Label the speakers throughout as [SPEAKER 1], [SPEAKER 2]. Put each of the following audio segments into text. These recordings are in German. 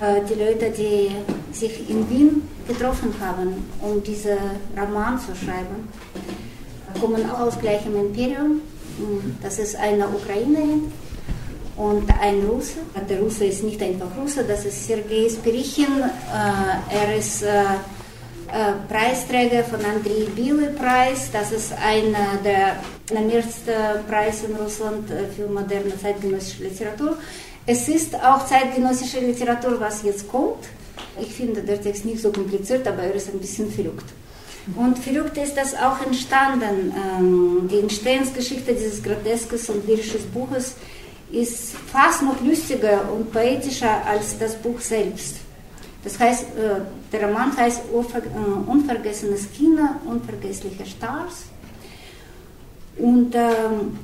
[SPEAKER 1] Äh, die Leute, die sich in Wien getroffen haben, um diesen Roman zu schreiben, kommen auch aus gleichem Imperium. Das ist eine Ukrainerin und ein Russe. Der Russe ist nicht einfach Russe, das ist Sergei Spirichin. Äh, er ist äh, Preisträger von Andrei Bile Preis. Das ist einer der ersten Preise in Russland für moderne zeitgenössische Literatur. Es ist auch zeitgenössische Literatur, was jetzt kommt. Ich finde der Text nicht so kompliziert, aber er ist ein bisschen verrückt. Und verrückt ist das auch entstanden. Ähm, die Entstehungsgeschichte dieses groteskes und lyrisches Buches ist fast noch lustiger und poetischer als das Buch selbst. Das heißt, äh, der Roman heißt äh, Unvergessenes Kino, unvergessliche Stars. Und äh,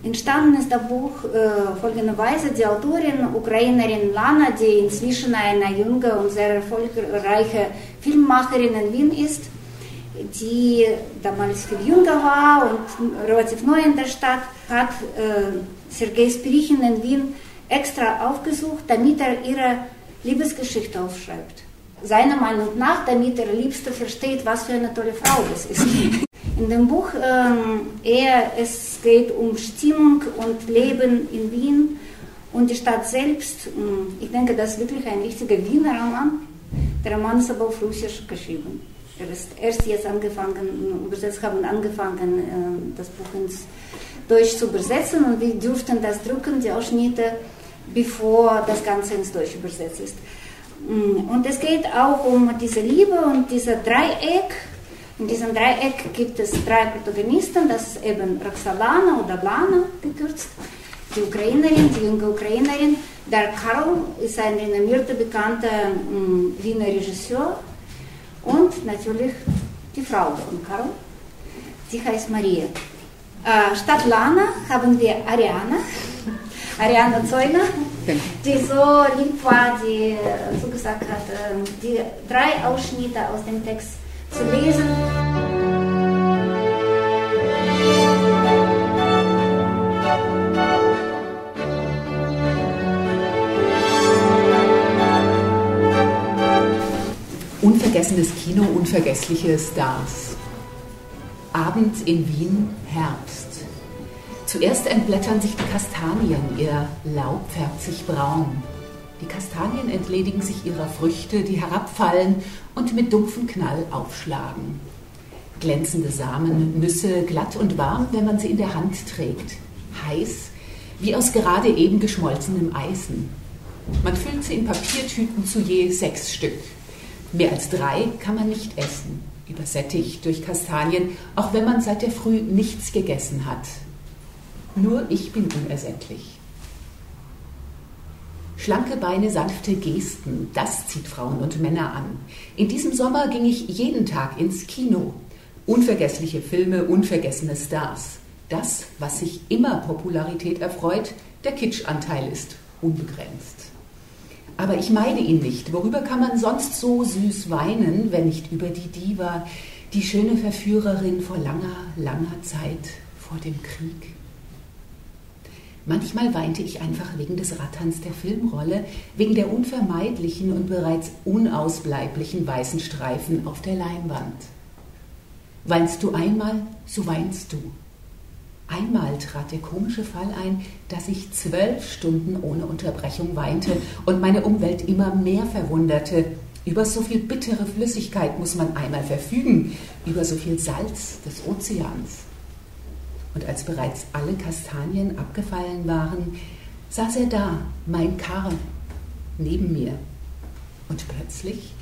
[SPEAKER 1] entstanden ist das Buch äh, folgenderweise: Die Autorin, Ukrainerin Lana, die inzwischen eine junge und sehr erfolgreiche Filmmacherin in Wien ist, die damals viel jünger war und relativ neu in der Stadt, hat äh, Sergei Spirichin in Wien extra aufgesucht, damit er ihre Liebesgeschichte aufschreibt. Seiner Meinung nach, damit er Liebste versteht, was für eine tolle Frau das ist. In dem Buch ähm, eher es geht um Stimmung und Leben in Wien und die Stadt selbst. Ähm, ich denke, das ist wirklich ein richtiger Wiener Roman. Der Roman ist aber auf Russisch geschrieben. Er ist erst jetzt angefangen, übersetzt haben angefangen, äh, das Buch ins Deutsch zu übersetzen und wir durften das drucken, die Ausschnitte, bevor das Ganze ins Deutsch übersetzt ist. Mm, und es geht auch um diese Liebe und dieser Dreieck, in diesem Dreieck gibt es drei Protagonisten, das ist eben Roxalana oder Lana gekürzt, die Ukrainerin, die junge Ukrainerin. Der Karl ist ein renommierter, bekannter mm, Wiener Regisseur und natürlich die Frau von Karl, sie heißt Maria. Äh, statt Lana haben wir Ariana, Ariana Zeuner, die so lieb war, die zugesagt hat, ähm, die drei Ausschnitte aus dem Text zu lesen.
[SPEAKER 2] Unvergessenes Kino, unvergessliche Stars. Abend in Wien, Herbst. Zuerst entblättern sich die Kastanien, ihr Laub färbt sich braun. Die Kastanien entledigen sich ihrer Früchte, die herabfallen und mit dumpfem Knall aufschlagen. Glänzende Samen, Nüsse, glatt und warm, wenn man sie in der Hand trägt. Heiß, wie aus gerade eben geschmolzenem Eisen. Man füllt sie in Papiertüten zu je sechs Stück. Mehr als drei kann man nicht essen, übersättigt durch Kastanien, auch wenn man seit der Früh nichts gegessen hat. Nur ich bin unersättlich. Schlanke Beine, sanfte Gesten, das zieht Frauen und Männer an. In diesem Sommer ging ich jeden Tag ins Kino. Unvergessliche Filme, unvergessene Stars. Das, was sich immer Popularität erfreut, der Kitschanteil ist unbegrenzt. Aber ich meide ihn nicht. Worüber kann man sonst so süß weinen, wenn nicht über die Diva, die schöne Verführerin vor langer, langer Zeit vor dem Krieg? Manchmal weinte ich einfach wegen des Ratterns der Filmrolle, wegen der unvermeidlichen und bereits unausbleiblichen weißen Streifen auf der Leinwand. Weinst du einmal, so weinst du. Einmal trat der komische Fall ein, dass ich zwölf Stunden ohne Unterbrechung weinte und meine Umwelt immer mehr verwunderte. Über so viel bittere Flüssigkeit muss man einmal verfügen, über so viel Salz des Ozeans. Und als bereits alle Kastanien abgefallen waren, saß er da, mein Karl, neben mir. Und plötzlich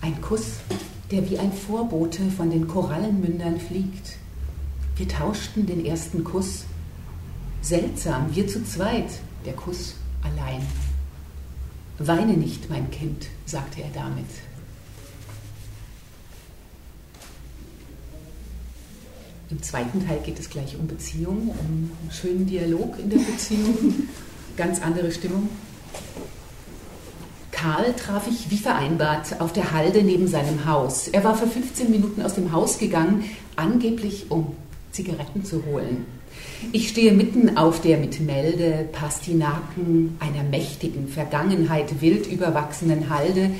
[SPEAKER 2] ein Kuss, der wie ein Vorbote von den Korallenmündern fliegt. Wir tauschten den ersten Kuss. Seltsam, wir zu zweit, der Kuss allein. Weine nicht, mein Kind, sagte er damit. Im zweiten Teil geht es gleich um Beziehungen, um einen schönen Dialog in der Beziehung, ganz andere Stimmung. Karl traf ich wie vereinbart auf der Halde neben seinem Haus. Er war vor 15 Minuten aus dem Haus gegangen, angeblich um Zigaretten zu holen. Ich stehe mitten auf der mit Melde, Pastinaken, einer mächtigen Vergangenheit wild überwachsenen Halde,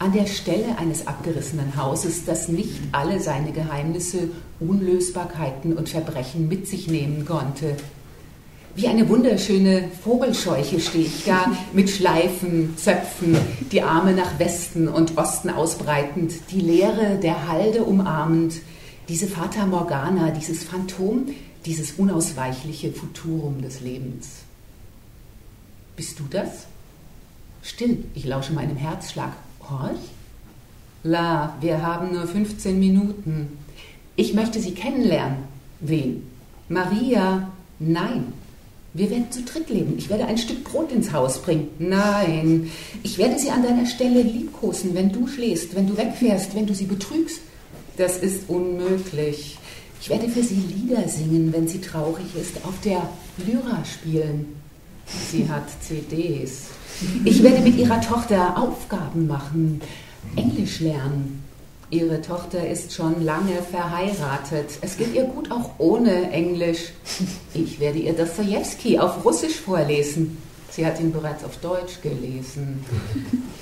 [SPEAKER 2] an der Stelle eines abgerissenen Hauses, das nicht alle seine Geheimnisse, Unlösbarkeiten und Verbrechen mit sich nehmen konnte. Wie eine wunderschöne Vogelscheuche stehe ich da, mit Schleifen, Zöpfen, die Arme nach Westen und Osten ausbreitend, die Leere der Halde umarmend, diese Fata Morgana, dieses Phantom, dieses unausweichliche Futurum des Lebens. Bist du das? Still, ich lausche meinem Herzschlag. Horch? La, wir haben nur 15 Minuten. Ich möchte Sie kennenlernen. Wen? Maria. Nein. Wir werden zu dritt leben. Ich werde ein Stück Brot ins Haus bringen. Nein. Ich werde sie an deiner Stelle liebkosen, wenn du schläfst, wenn du wegfährst, wenn du sie betrügst. Das ist unmöglich. Ich werde für sie Lieder singen, wenn sie traurig ist, auf der Lyra spielen. Sie hat CDs. Ich werde mit ihrer Tochter Aufgaben machen, Englisch lernen. Ihre Tochter ist schon lange verheiratet. Es geht ihr gut auch ohne Englisch. Ich werde ihr Dostoevsky auf Russisch vorlesen. Sie hat ihn bereits auf Deutsch gelesen.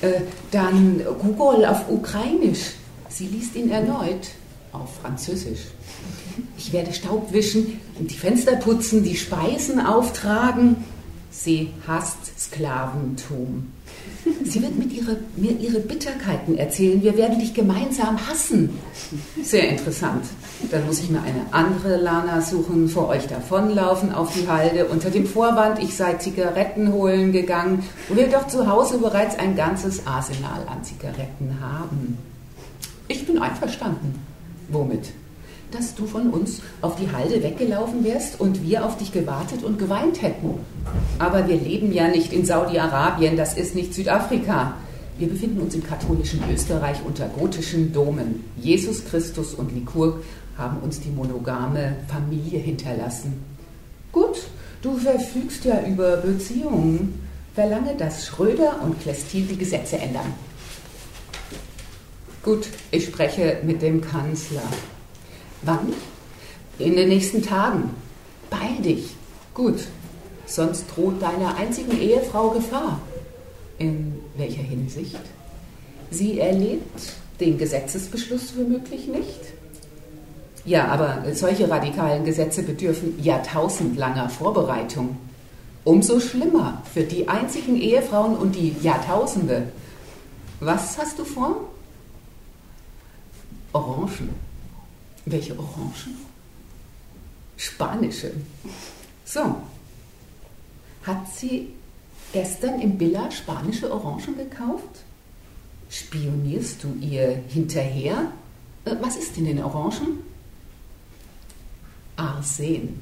[SPEAKER 2] Äh, dann Gogol auf Ukrainisch. Sie liest ihn erneut auf Französisch. Ich werde Staub wischen die Fenster putzen, die Speisen auftragen. Sie hasst Sklaventum. Sie wird mit ihre, mir ihre Bitterkeiten erzählen. Wir werden dich gemeinsam hassen. Sehr interessant. Dann muss ich mir eine andere Lana suchen, vor euch davonlaufen auf die Halde, unter dem Vorwand, ich sei Zigaretten holen gegangen, wo wir doch zu Hause bereits ein ganzes Arsenal an Zigaretten haben. Ich bin einverstanden. Womit? Dass du von uns auf die Halde weggelaufen wärst und wir auf dich gewartet und geweint hätten. Aber wir leben ja nicht in Saudi-Arabien, das ist nicht Südafrika. Wir befinden uns im katholischen Österreich unter gotischen Domen. Jesus Christus und Likurg haben uns die monogame Familie hinterlassen. Gut, du verfügst ja über Beziehungen. Verlange, dass Schröder und Klestil die Gesetze ändern. Gut, ich spreche mit dem Kanzler. Wann? In den nächsten Tagen. Beeil dich. Gut. Sonst droht deiner einzigen Ehefrau Gefahr. In welcher Hinsicht? Sie erlebt den Gesetzesbeschluss womöglich nicht? Ja, aber solche radikalen Gesetze bedürfen jahrtausendlanger Vorbereitung. Umso schlimmer für die einzigen Ehefrauen und die Jahrtausende. Was hast du vor? Orangen. Welche Orangen? Spanische. So. Hat sie gestern im Billa spanische Orangen gekauft? Spionierst du ihr hinterher? Äh, was ist in den Orangen? Arsen.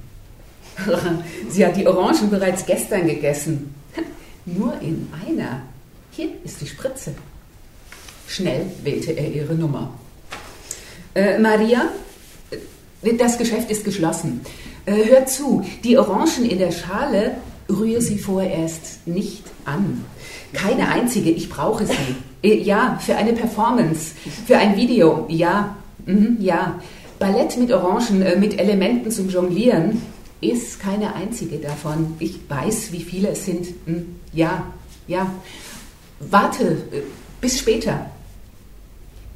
[SPEAKER 2] sie hat die Orangen bereits gestern gegessen. Nur in einer. Hier ist die Spritze. Schnell wählte er ihre Nummer. Äh, Maria, das Geschäft ist geschlossen. Äh, hör zu, die Orangen in der Schale rühre sie vorerst nicht an. Keine einzige, ich brauche sie. Äh, ja, für eine Performance, für ein Video, ja, mhm, ja. Ballett mit Orangen, äh, mit Elementen zum Jonglieren ist keine einzige davon. Ich weiß, wie viele es sind. Mhm, ja, ja. Warte, bis später.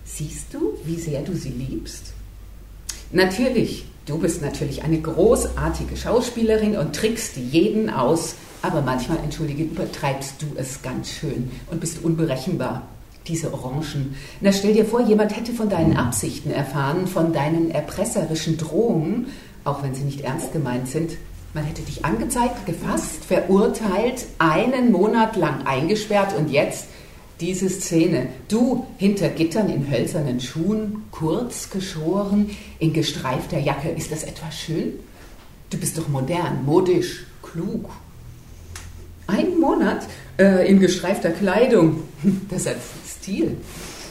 [SPEAKER 2] Siehst du, wie sehr du sie liebst? Natürlich, du bist natürlich eine großartige Schauspielerin und trickst jeden aus, aber manchmal, entschuldige, übertreibst du es ganz schön und bist unberechenbar. Diese Orangen. Na, stell dir vor, jemand hätte von deinen Absichten erfahren, von deinen erpresserischen Drohungen, auch wenn sie nicht ernst gemeint sind. Man hätte dich angezeigt, gefasst, verurteilt, einen Monat lang eingesperrt und jetzt diese Szene. Du hinter Gittern in hölzernen Schuhen, kurz geschoren, in gestreifter Jacke. Ist das etwas schön? Du bist doch modern, modisch, klug. Ein Monat äh, in gestreifter Kleidung. Das hat Stil.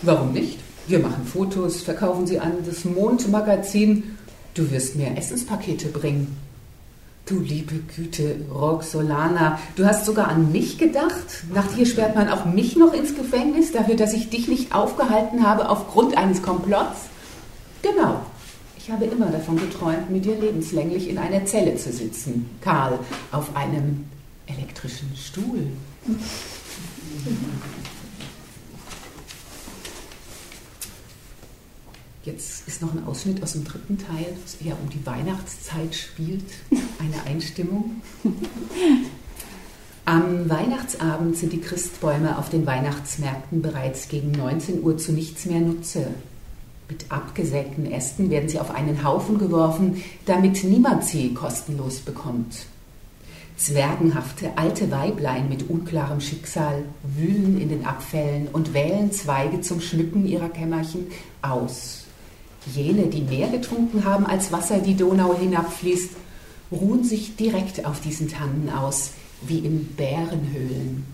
[SPEAKER 2] Warum nicht? Wir machen Fotos, verkaufen sie an das Mondmagazin. Du wirst mir Essenspakete bringen. Du liebe Güte, Roxolana, du hast sogar an mich gedacht? Nach dir sperrt man auch mich noch ins Gefängnis dafür, dass ich dich nicht aufgehalten habe aufgrund eines Komplotts? Genau, ich habe immer davon geträumt, mit dir lebenslänglich in einer Zelle zu sitzen, Karl, auf einem elektrischen Stuhl. Jetzt ist noch ein Ausschnitt aus dem dritten Teil, das eher um die Weihnachtszeit spielt, eine Einstimmung. Am Weihnachtsabend sind die Christbäume auf den Weihnachtsmärkten bereits gegen 19 Uhr zu nichts mehr Nutze. Mit abgesägten Ästen werden sie auf einen Haufen geworfen, damit niemand sie kostenlos bekommt. Zwergenhafte alte Weiblein mit unklarem Schicksal wühlen in den Abfällen und wählen Zweige zum Schmücken ihrer Kämmerchen aus. Jene, die mehr getrunken haben, als Wasser die Donau hinabfließt, ruhen sich direkt auf diesen Tannen aus, wie in Bärenhöhlen.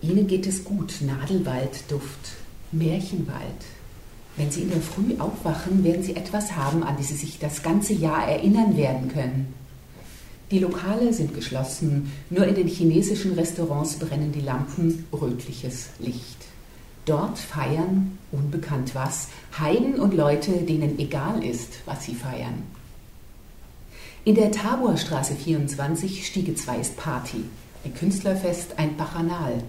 [SPEAKER 2] Ihnen geht es gut, Nadelwaldduft, Märchenwald. Wenn Sie in der Früh aufwachen, werden Sie etwas haben, an das Sie sich das ganze Jahr erinnern werden können. Die Lokale sind geschlossen, nur in den chinesischen Restaurants brennen die Lampen rötliches Licht. Dort feiern, unbekannt was, Heiden und Leute, denen egal ist, was sie feiern. In der Taborstraße 24 Stiege 2 ist Party. Ein Künstlerfest, ein Bachanal.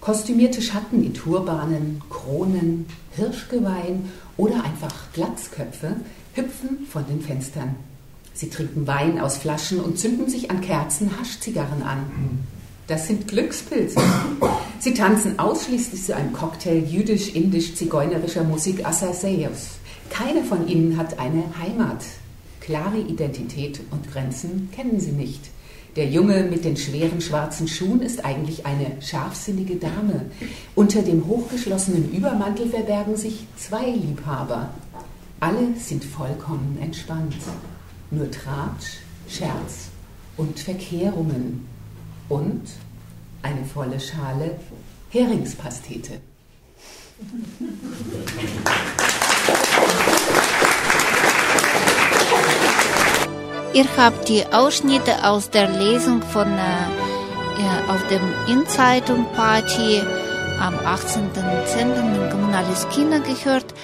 [SPEAKER 2] Kostümierte Schatten in Turbanen, Kronen, Hirschgeweihen oder einfach Glatzköpfe hüpfen von den Fenstern. Sie trinken Wein aus Flaschen und zünden sich an Kerzen Haschzigarren an. Das sind Glückspilze. Sie tanzen ausschließlich zu einem Cocktail jüdisch-indisch-zigeunerischer Musik Assaseus. Keiner von ihnen hat eine Heimat. Klare Identität und Grenzen kennen sie nicht. Der Junge mit den schweren schwarzen Schuhen ist eigentlich eine scharfsinnige Dame. Unter dem hochgeschlossenen Übermantel verbergen sich zwei Liebhaber. Alle sind vollkommen entspannt. Nur Tratsch, Scherz und Verkehrungen. Und eine volle Schale Heringspastete.
[SPEAKER 3] Ihr habt die Ausschnitte aus der Lesung von äh, auf dem In-Zeitung Party am 18. Dezember in Kommunales Kinder gehört.